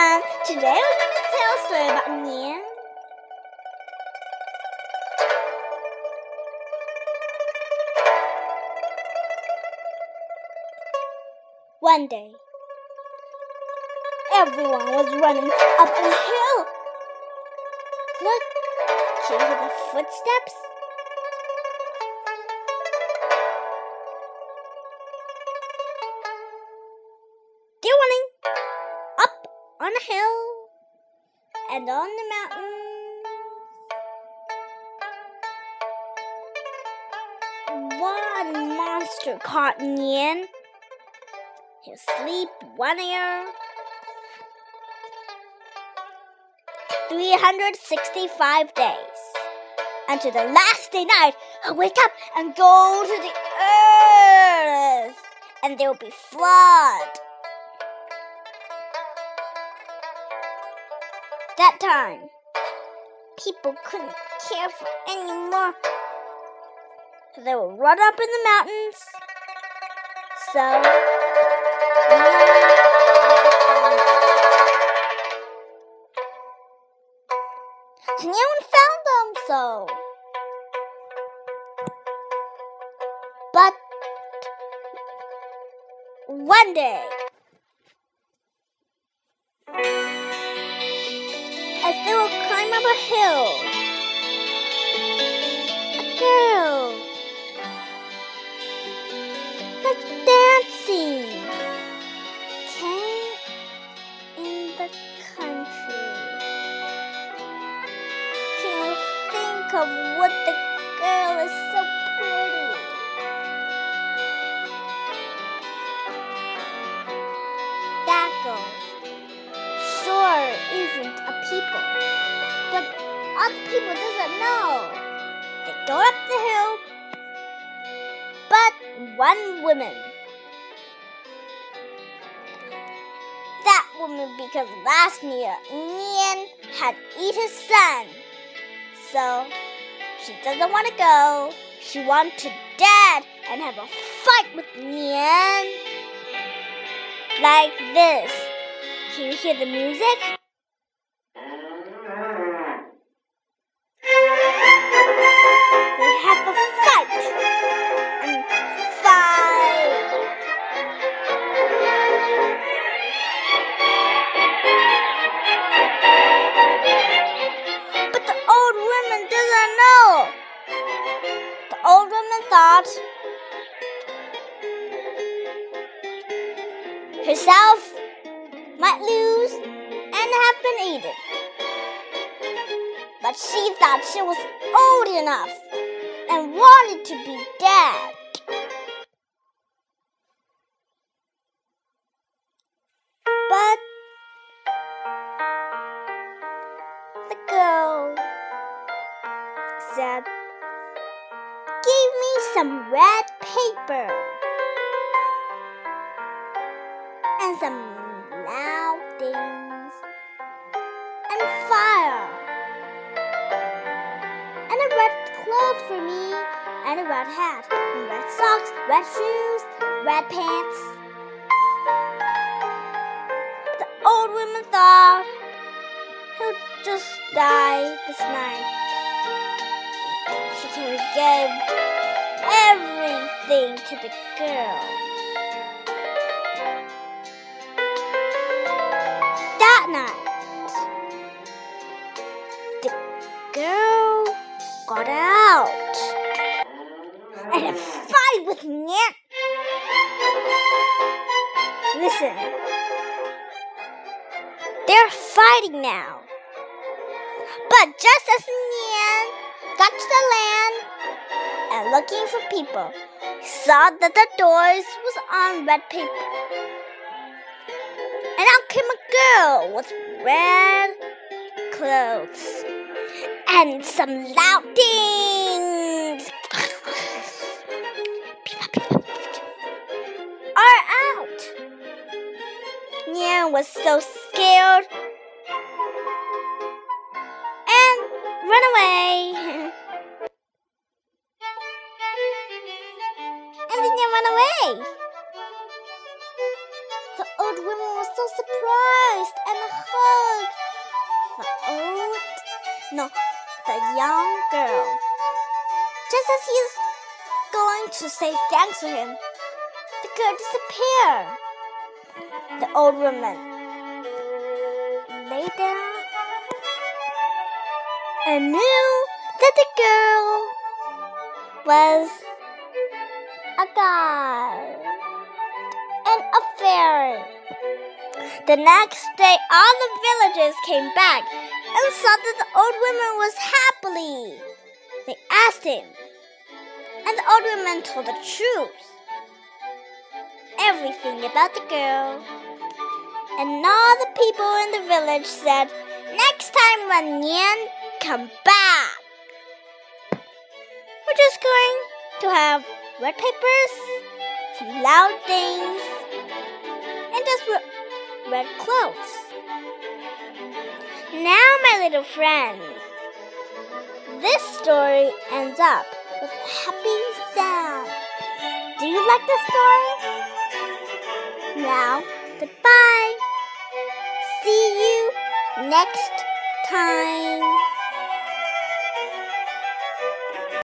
everyone! Today we're going to tell a story about Nian. One day, everyone was running up a hill. Look, do you hear the footsteps? On a hill and on the mountain. One monster caught Nian. He'll sleep one ear. 365 days. Until the last day night, he'll wake up and go to the earth. And there will be flood. That time, people couldn't care for anymore. They were run up in the mountains. So, so no one found them. So, but one day. As they will climb up a hill. A girl people doesn't know. They go up the hill, but one woman. That woman because last year Nian had eaten his son, so she doesn't want to go. She wants to dead and have a fight with Nian like this. Can you hear the music? Thought herself might lose and have been eaten. But she thought she was old enough and wanted to be dead. But the girl said, some red paper. And some loud things. And fire. And a red cloth for me. And a red hat. And red socks, red shoes, red pants. The old woman thought he'll just die this night. She gave everything to the girl. That night, the girl got out and a fight with Nian. Listen, they're fighting now. But just as Nian got to the land and looking for people, saw that the doors was on red paper. And out came a girl with red clothes and some loud things. Are out. Nian was so scared and run away. Ran away. The old woman was so so surprised and hugged the old, no, the young girl. Just as he's going to say thanks to him, the girl disappeared. The old woman lay down and knew that the girl was a god and a fairy. The next day, all the villagers came back and saw that the old woman was happily. They asked him, and the old woman told the truth. Everything about the girl. And all the people in the village said, Next time when Nian come back, we're just going to have red papers, some loud things, and just red clothes. Now, my little friends, this story ends up with a happy sound. Do you like the story? Now, goodbye. See you next time.